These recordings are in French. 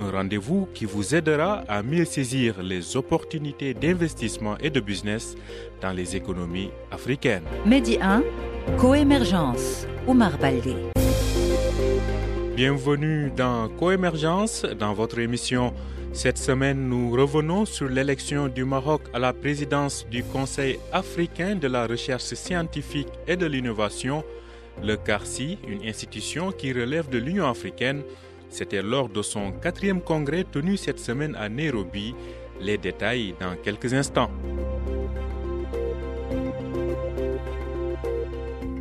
un rendez-vous qui vous aidera à mieux saisir les opportunités d'investissement et de business dans les économies africaines. Medi 1, Coémergence, Omar Baldé. Bienvenue dans Coémergence, dans votre émission. Cette semaine, nous revenons sur l'élection du Maroc à la présidence du Conseil africain de la recherche scientifique et de l'innovation, le CARCI, une institution qui relève de l'Union africaine. C'était lors de son quatrième congrès tenu cette semaine à Nairobi. Les détails dans quelques instants.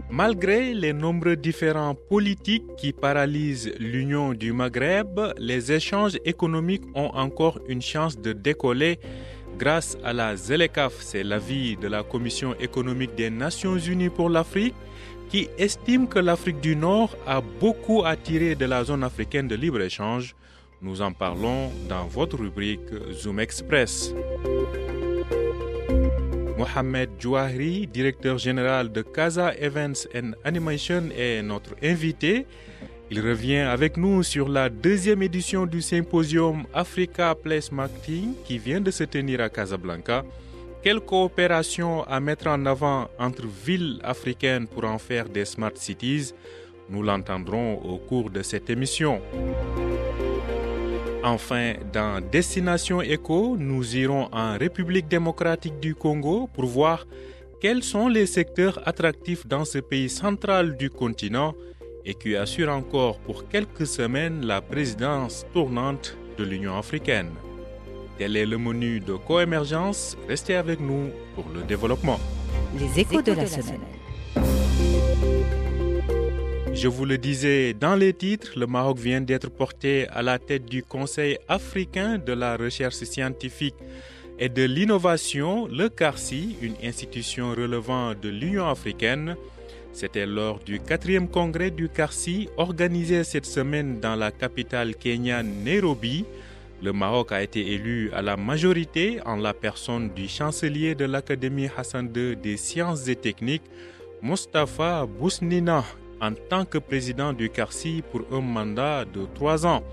Malgré les nombreux différents politiques qui paralysent l'Union du Maghreb, les échanges économiques ont encore une chance de décoller grâce à la ZELECAF, c'est l'avis de la Commission économique des Nations Unies pour l'Afrique, qui estime que l'Afrique du Nord a beaucoup tirer de la zone africaine de libre-échange. Nous en parlons dans votre rubrique Zoom Express. Mohamed Jouahri, directeur général de Casa Events and Animation, est notre invité. Il revient avec nous sur la deuxième édition du symposium Africa Place Marketing qui vient de se tenir à Casablanca. Quelle coopération à mettre en avant entre villes africaines pour en faire des smart cities Nous l'entendrons au cours de cette émission. Enfin, dans Destination Éco, nous irons en République démocratique du Congo pour voir quels sont les secteurs attractifs dans ce pays central du continent et qui assure encore pour quelques semaines la présidence tournante de l'Union africaine. Tel est le menu de coémergence. Restez avec nous pour le développement. Les échos de la semaine. Je vous le disais dans les titres, le Maroc vient d'être porté à la tête du Conseil africain de la recherche scientifique et de l'innovation, le CARCI, une institution relevant de l'Union africaine. C'était lors du quatrième congrès du CARCI organisé cette semaine dans la capitale kenyane Nairobi. Le Maroc a été élu à la majorité en la personne du chancelier de l'Académie Hassan II des sciences et techniques, Mustafa Bousnina, en tant que président du CARCI pour un mandat de trois ans.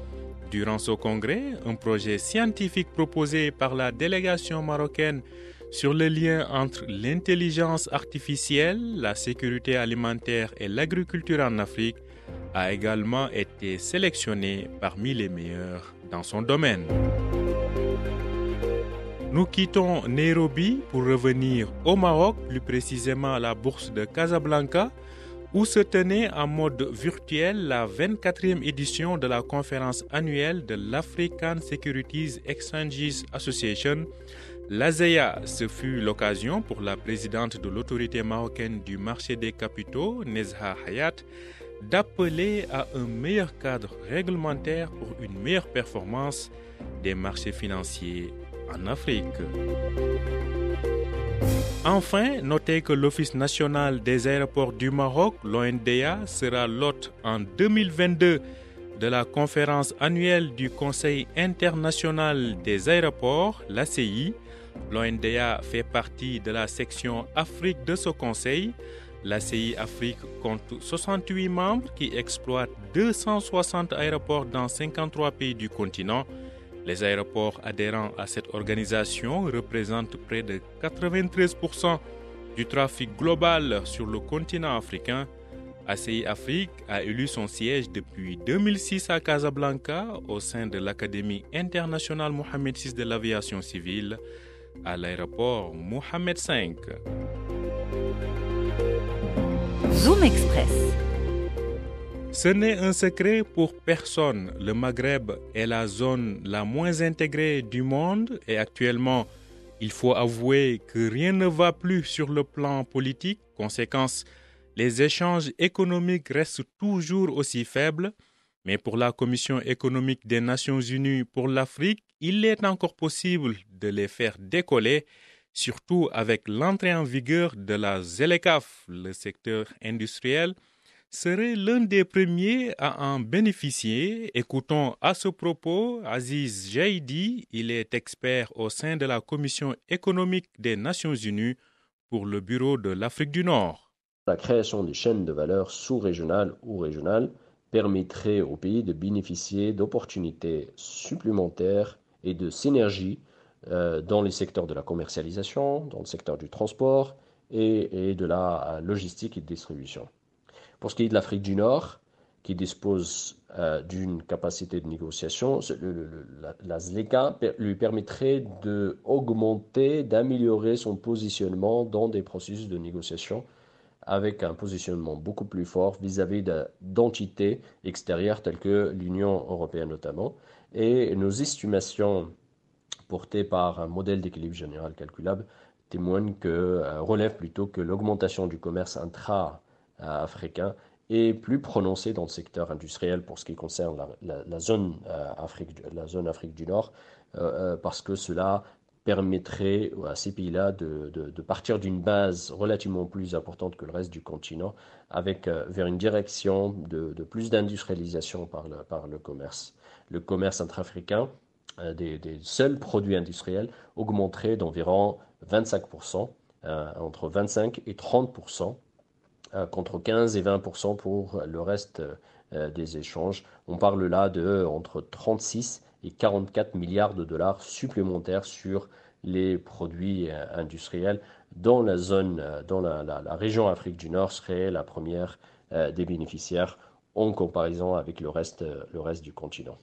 Durant ce congrès, un projet scientifique proposé par la délégation marocaine sur le lien entre l'intelligence artificielle, la sécurité alimentaire et l'agriculture en Afrique a également été sélectionné parmi les meilleurs dans son domaine. Nous quittons Nairobi pour revenir au Maroc, plus précisément à la bourse de Casablanca, où se tenait en mode virtuel la 24e édition de la conférence annuelle de l'African Securities Exchanges Association. L'ASEA, ce fut l'occasion pour la présidente de l'autorité marocaine du marché des capitaux, Nezha Hayat, d'appeler à un meilleur cadre réglementaire pour une meilleure performance des marchés financiers en Afrique. Enfin, notez que l'Office national des aéroports du Maroc, l'ONDA, sera l'hôte en 2022 de la conférence annuelle du Conseil international des aéroports, l'ACI. L'ONDA fait partie de la section Afrique de ce conseil. L'ACI Afrique compte 68 membres qui exploitent 260 aéroports dans 53 pays du continent. Les aéroports adhérents à cette organisation représentent près de 93% du trafic global sur le continent africain. ACI Afrique a élu son siège depuis 2006 à Casablanca au sein de l'Académie internationale Mohamed VI de l'aviation civile à l'aéroport Mohamed V. Zoom Express. Ce n'est un secret pour personne. Le Maghreb est la zone la moins intégrée du monde et actuellement, il faut avouer que rien ne va plus sur le plan politique. Conséquence, les échanges économiques restent toujours aussi faibles. Mais pour la Commission économique des Nations Unies pour l'Afrique, il est encore possible de les faire décoller, surtout avec l'entrée en vigueur de la ZLECAF, le secteur industriel serait l'un des premiers à en bénéficier. Écoutons à ce propos Aziz Jaidi, il est expert au sein de la Commission économique des Nations Unies pour le Bureau de l'Afrique du Nord. La création des chaînes de valeur sous-régionales ou régionales permettrait au pays de bénéficier d'opportunités supplémentaires et de synergies dans les secteurs de la commercialisation, dans le secteur du transport et de la logistique et de distribution. Pour ce qui est de l'Afrique du Nord, qui dispose euh, d'une capacité de négociation, la, ZLECA lui permettrait d'augmenter, d'améliorer son positionnement dans des processus de négociation avec un positionnement beaucoup plus fort vis-à-vis d'entités extérieures telles que l'Union européenne notamment. Et nos estimations portées par un modèle d'équilibre général calculable témoignent que, euh, relèvent plutôt que l'augmentation du commerce intra africain est plus prononcé dans le secteur industriel pour ce qui concerne la, zone, euh, Afrique, la zone Afrique du Nord, euh, euh, parce que cela permettrait à ces pays-là de, partir d'une base relativement plus importante que le reste du continent, avec vers une direction de, plus d'industrialisation par le commerce. Le commerce intra-africain des, des, seuls produits industriels augmenterait d'environ 25%, entre 25 et 30% euh, contre 15 et 20 pour le reste euh, des échanges. On parle là de entre 36 et 44 milliards de dollars supplémentaires sur les produits euh, industriels dont la zone, dans la, région Afrique du Nord serait la première des bénéficiaires en comparaison avec le reste du continent.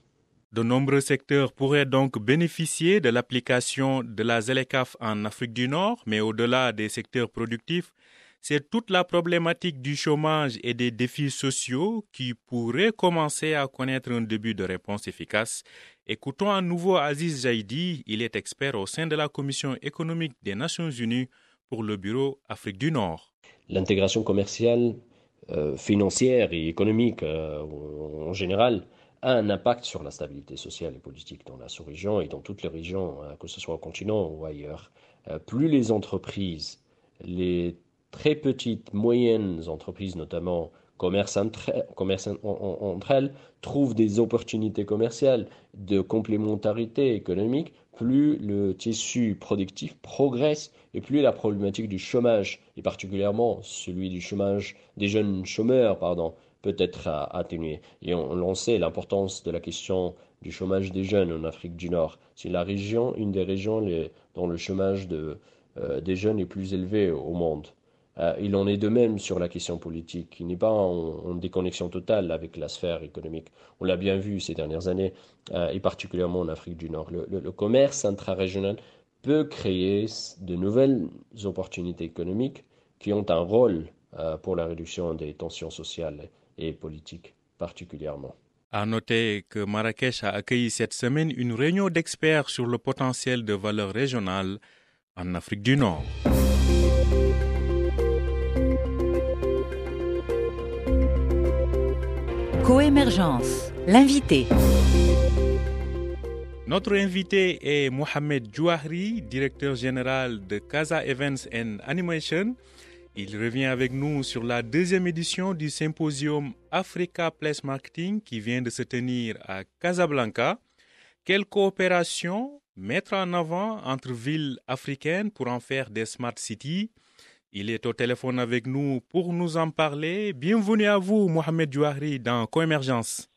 De nombreux secteurs pourraient donc bénéficier de l'application de la ZLECAF en Afrique du Nord, mais au-delà des secteurs productifs, c'est toute la problématique du chômage et des défis sociaux qui pourraient commencer à connaître un début de réponse efficace. Écoutons à nouveau Aziz Zaidi, il est expert au sein de la Commission économique des Nations Unies pour le Bureau Afrique du Nord. L'intégration commerciale, euh, financière et économique euh, en général a un impact sur la stabilité sociale et politique dans la sous-région et dans toutes les régions, hein, que ce soit au continent ou ailleurs. Euh, plus les entreprises, les très petites, moyennes entreprises, notamment commerce entre, elles, trouvent des opportunités commerciales de complémentarité économique, plus le tissu productif progresse et plus la problématique du chômage, et particulièrement celui du chômage des jeunes chômeurs, pardon, peut être atténué. Et on, sait l'importance de la question du chômage des jeunes en Afrique du Nord. C'est la région, une des régions dont le chômage euh, des jeunes est plus élevé au monde. Euh, il en est de même sur la question politique. Il n'est pas en, déconnexion totale avec la sphère économique. On l'a bien vu ces dernières années, euh, et particulièrement en Afrique du Nord. Le, commerce intra-régional peut créer de nouvelles opportunités économiques qui ont un rôle pour la réduction des tensions sociales et politiques particulièrement. À noter que Marrakech a accueilli cette semaine une réunion d'experts sur le potentiel de valeur régionale en Afrique du Nord. Coémergence, l'invité. Notre invité est Mohamed Jouahri, directeur général de Casa Events and Animation. Il revient avec nous sur la deuxième édition du symposium Africa Place Marketing qui vient de se tenir à Casablanca. Quelle coopération mettre en avant entre villes africaines pour en faire des smart cities? Il est au téléphone avec nous pour nous en parler. Bienvenue à vous, Mohamed Jouahri, dans Coémergence.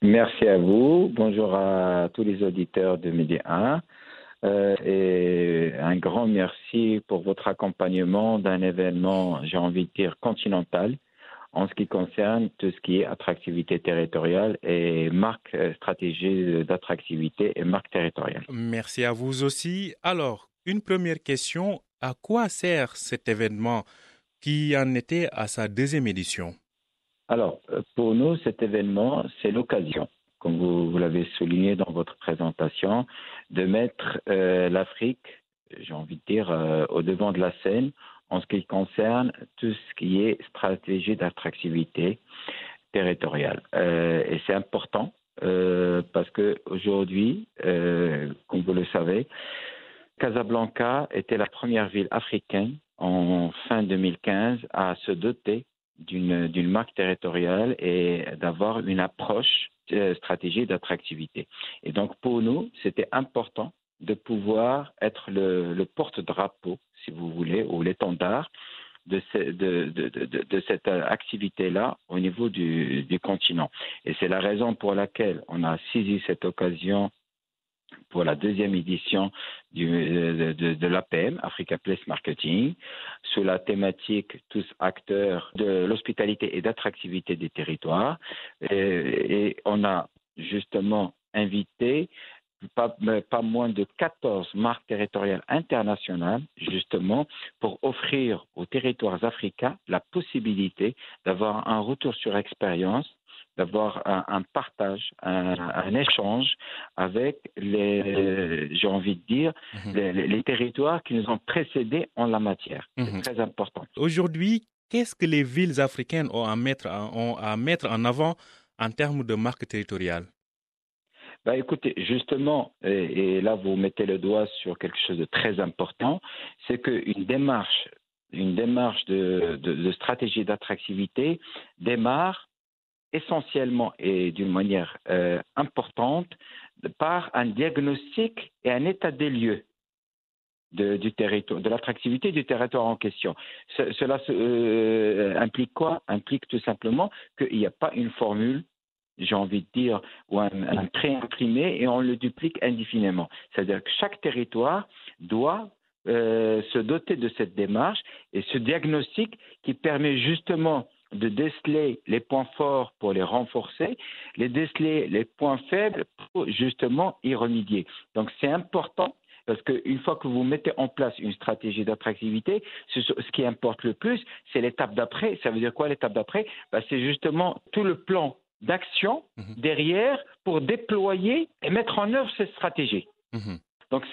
Merci à vous. Bonjour à tous les auditeurs de Média 1. Euh, et un grand merci pour votre accompagnement d'un événement, j'ai envie de dire, continental en ce qui concerne tout ce qui est attractivité territoriale et marque euh, stratégie d'attractivité et marque territoriale. Merci à vous aussi. Alors, une première question à quoi sert cet événement qui en était à sa deuxième édition? Alors, euh, pour nous, cet événement, c'est l'occasion, comme vous, l'avez souligné dans votre présentation, de mettre euh, l'Afrique, j'ai envie de dire, euh, au devant de la scène en ce qui concerne tout ce qui est stratégie d'attractivité territoriale. et c'est important euh, parce que aujourd'hui, euh, comme vous le savez, Casablanca était la première ville africaine en fin 2015 à se doter d'une marque territoriale et d'avoir une approche euh, stratégique d'attractivité. Et donc pour nous, c'était important de pouvoir être le, porte-drapeau, si vous voulez, ou l'étendard de, de, cette activité-là au niveau du, continent. Et c'est la raison pour laquelle on a saisi cette occasion pour la deuxième édition du, de, l'APM, Africa Place Marketing, sous la thématique tous acteurs de l'hospitalité et d'attractivité des territoires. et, on a justement invité pas, pas, moins de 14 marques territoriales internationales, justement, pour offrir aux territoires africains la possibilité d'avoir un retour sur expérience, d'avoir un, partage, un, échange avec les, j'ai envie de dire, mhm. les, territoires qui nous ont précédés en la matière. C'est mhm. très important. Aujourd'hui, qu'est-ce que les villes africaines ont à mettre, ont à mettre en avant en termes de marques territoriales bah, écoutez, justement, et, là vous mettez le doigt sur quelque chose de très important, c'est qu'une démarche, une démarche de, stratégie d'attractivité démarre essentiellement et d'une manière euh, importante par un diagnostic et un état des lieux de, du territoire, de l'attractivité du territoire en question. cela euh, implique quoi? Implique tout simplement qu'il n'y a pas une formule j'ai envie de dire, ou un, un pré-imprimé et on le duplique indéfiniment. C'est-à-dire que chaque territoire doit euh, se doter de cette démarche et ce diagnostic qui permet justement de déceler les points forts pour les renforcer, les déceler les points faibles pour justement y remédier. Donc c'est important parce qu'une fois que vous mettez en place une stratégie d'attractivité, ce, qui importe le plus, c'est l'étape d'après. Ça veut dire quoi l'étape d'après? Ben, C'est justement tout le plan d'action mhm. derrière pour déployer et mettre en œuvre cette stratégie. Mhm. Donc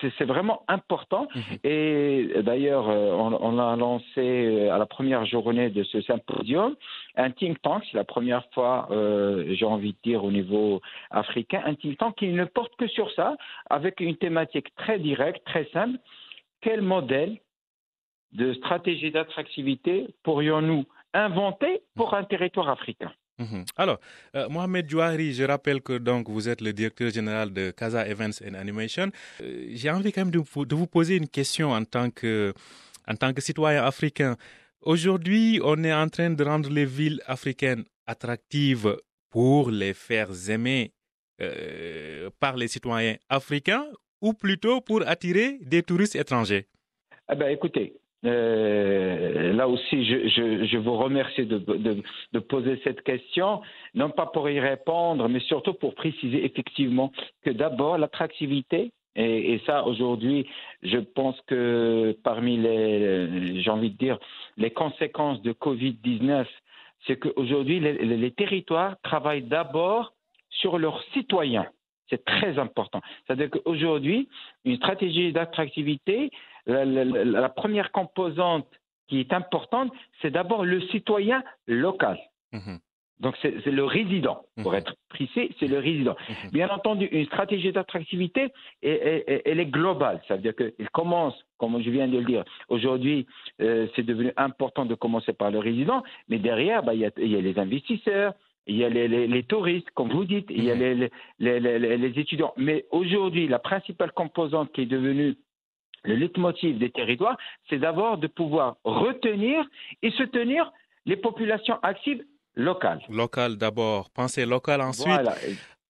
c'est vraiment important. Mhm. Et d'ailleurs, euh, on, a lancé euh, à la première journée de ce symposium un think tank. C'est la première fois, euh, j'ai envie de dire, au niveau africain, un think tank qui ne porte que sur ça, avec une thématique très directe, très simple. Quel modèle de stratégie d'attractivité pourrions-nous inventer pour un territoire africain? Mhm. Alors, euh, Mohamed Jouari, je rappelle que donc vous êtes le directeur général de Casa Events and Animation. Euh, j'ai envie quand même de vous, poser une question en tant que, en tant que citoyen africain. Aujourd'hui, on est en train de rendre les villes africaines attractives pour les faire aimer euh, par les citoyens africains ou plutôt pour attirer des touristes étrangers? Eh ben, Écoutez, euh, là aussi, je, vous remercie de, poser cette question, non pas pour y répondre, mais surtout pour préciser effectivement que d'abord l'attractivité, et, et, ça aujourd'hui, je pense que parmi les, j'ai envie de dire, les conséquences de Covid-19, c'est qu'aujourd'hui les, les territoires travaillent d'abord sur leurs citoyens. C'est très important. C'est-à-dire qu'aujourd'hui, une stratégie d'attractivité, la, première composante qui est importante, c'est d'abord le citoyen local. Mhm. Donc c'est le résident, pour mhm. être précis, c'est le résident. Mhm. Bien entendu, une stratégie d'attractivité, elle, est globale. Ça veut dire qu'elle commence, comme je viens de le dire, aujourd'hui, euh, c'est devenu important de commencer par le résident, mais derrière, bah, il y, a, les investisseurs, il y a les, touristes, comme vous dites, il y a les, les étudiants. Mais aujourd'hui, la principale composante qui est devenue le leitmotiv des territoires, c'est d'abord de pouvoir retenir et soutenir les populations actives locales. Locales d'abord, penser local ensuite.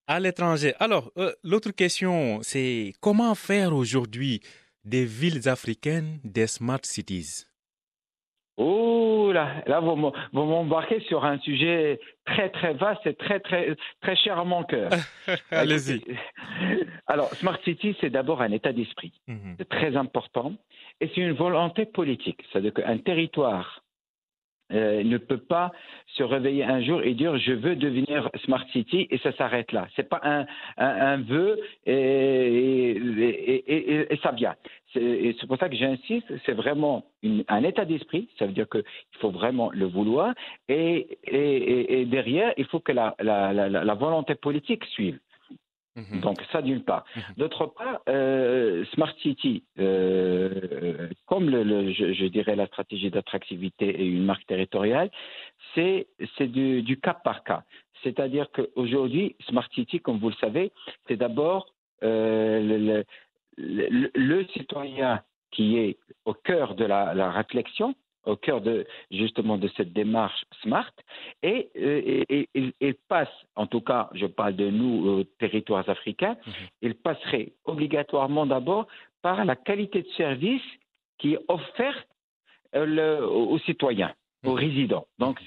À l'étranger. Alors, euh, l'autre question, c'est comment faire aujourd'hui des villes africaines des smart cities? Oh là, là vous m'embarquez sur un sujet très très vaste et très très très cher à mon cœur. Allez-y. Alors, Smart City, c'est d'abord un état d'esprit. Mhm. C'est très important et c'est une volonté politique. C'est-à-dire qu'un territoire euh, ne peut pas se réveiller un jour et dire je veux devenir smart city et ça s'arrête là. C'est pas un, un, vœu et, et, ça vient. Et c'est pour ça que j'insiste, c'est vraiment un état d'esprit, ça veut dire qu'il faut vraiment le vouloir, et, et derrière, il faut que la, la, la volonté politique suive. Mhm. Donc ça d'une part. Mhm. D'autre part, euh, Smart City, euh, comme le, je, dirais la stratégie d'attractivité et une marque territoriale, c'est du, du cas par cas. C'est-à-dire qu'aujourd'hui, Smart City, comme vous le savez, c'est d'abord euh, le, le, citoyen qui est au cœur de la, la réflexion au cœur de justement de cette démarche smart et, euh, il passe, en tout cas, je parle de nous, territoires africains, mhm. il passerait obligatoirement d'abord par la qualité de service qui est offerte euh, aux citoyens aux mhm. résidents. Donc,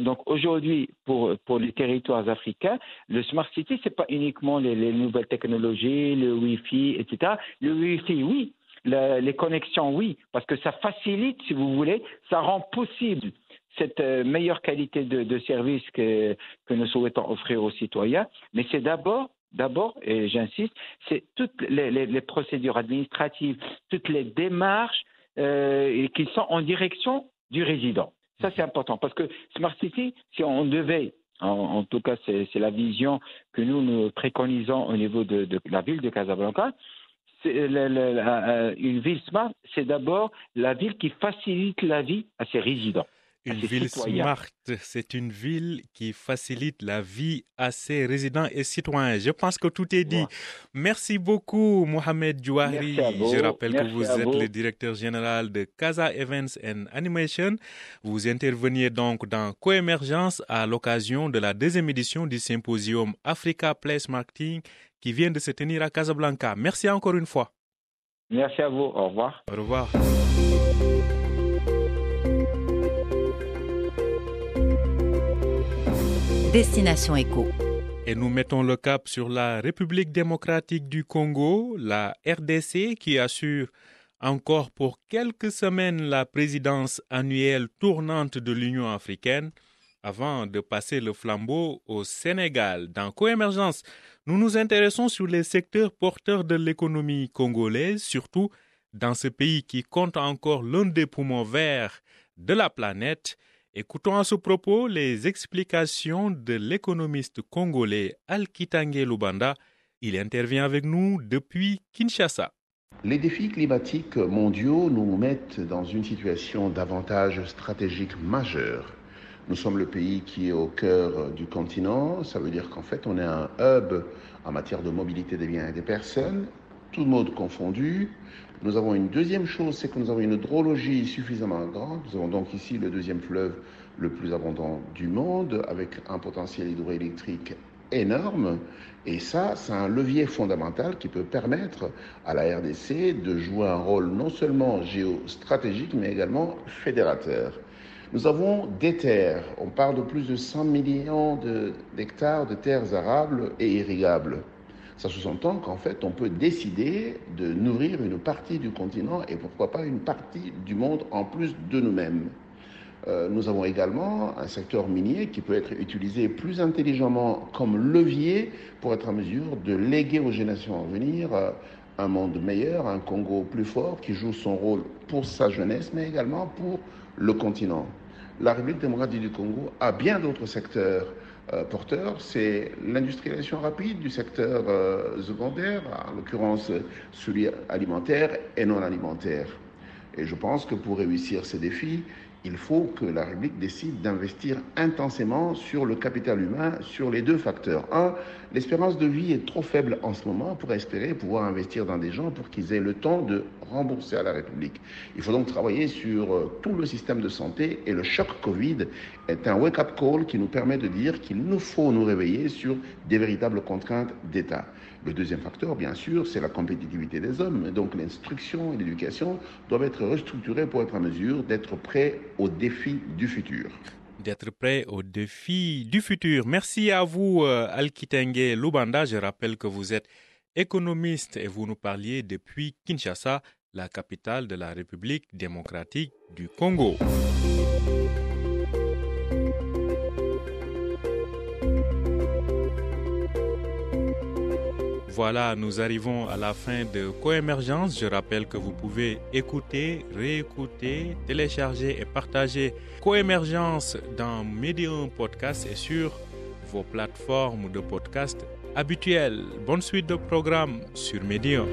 donc aujourd'hui, pour, pour les territoires africains, le Smart City, ce n'est pas uniquement les, les, nouvelles technologies, le Wi-Fi, etc. Le Wi-Fi, oui, les connexions, oui, parce que ça facilite, si vous voulez, ça rend possible cette euh, meilleure qualité de, service que, nous souhaitons offrir aux citoyens. Mais c'est d'abord d'abord, et j'insiste, c'est toutes les, procédures administratives, toutes les démarches euh, qui sont en direction du résident. Ça, c'est important parce que Smart City, si on devait, en, tout cas, c'est la vision que nous, nous préconisons au niveau de la ville de Casablanca, euh, une ville smart, c'est d'abord la ville qui facilite la vie à ses résidents. Une ville smart, c'est une ville qui facilite la vie à ses résidents et citoyens. Je pense que tout est dit. Merci beaucoup, Mohamed Djouari. Je rappelle que vous êtes le directeur général de Casa Events and Animation. Vous interveniez donc dans Coémergence à l'occasion de la deuxième édition du symposium Africa Place Marketing qui vient de se tenir à Casablanca. Merci encore une fois. Merci à vous. Au revoir. Au revoir. Destination Éco. Et nous mettons le cap sur la République démocratique du Congo, la RDC, qui assure encore pour quelques semaines la présidence annuelle tournante de l'Union africaine avant de passer le flambeau au Sénégal. Dans Coémergence, nous nous intéressons sur les secteurs porteurs de l'économie congolaise, surtout dans ce pays qui compte encore l'un des poumons verts de la planète. Écoutons à ce propos les explications de l'économiste congolais Alkitange Lubanda. Il intervient avec nous depuis Kinshasa. Les défis climatiques mondiaux nous mettent dans une situation d'avantage stratégique majeur nous sommes le pays qui est au cœur du continent. Ça veut dire qu'en fait, on est un hub en matière de mobilité des biens et des personnes, tout mode confondu. Nous avons une deuxième chose, c'est que nous avons une hydrologie suffisamment grande. Nous avons donc ici le deuxième fleuve le plus abondant du monde, avec un potentiel hydroélectrique énorme. Et ça, c'est un levier fondamental qui peut permettre à la RDC de jouer un rôle non seulement géostratégique, mais également fédérateur. Nous avons des terres. On parle de plus de 100 millions d'hectares de, terres arables et irrigables. Ça sous-entend qu'en fait, on peut décider de nourrir une partie du continent et pourquoi pas une partie du monde en plus de nous-mêmes. Euh, nous avons également un secteur minier qui peut être utilisé plus intelligemment comme levier pour être en mesure de léguer aux générations à venir euh, un monde meilleur, un Congo plus fort qui joue son rôle pour sa jeunesse, mais également pour le continent la République démocratique du Congo a bien d'autres secteurs euh, porteurs. C'est l'industrialisation rapide du secteur euh, secondaire, en l'occurrence celui alimentaire et non alimentaire. Et je pense que pour réussir ces défis, il faut que la République décide d'investir intensément sur le capital humain, sur les deux facteurs. Un, l'espérance de vie est trop faible en ce moment pour espérer pouvoir investir dans des gens pour qu'ils aient le temps de rembourser à la République. Il faut donc travailler sur euh, tout le système de santé et le choc Covid est un wake-up call qui nous permet de dire qu'il nous faut nous réveiller sur des véritables contraintes d'État. Le deuxième facteur, bien sûr, c'est la compétitivité des hommes. Donc l'instruction et l'éducation doivent être restructurées pour être en mesure d'être prêts aux défis du futur d'être prêts aux défis du futur. Merci à vous, euh, Alkitenge Lubanda. Je rappelle que vous êtes économiste et vous nous parliez depuis Kinshasa, la capitale de la République démocratique du Congo. Voilà, nous arrivons à la fin de Coémergence. Je rappelle que vous pouvez écouter, réécouter, télécharger et partager Coémergence dans Medium Podcast et sur vos plateformes de podcast habituelles. Bonne suite de programme sur Medium.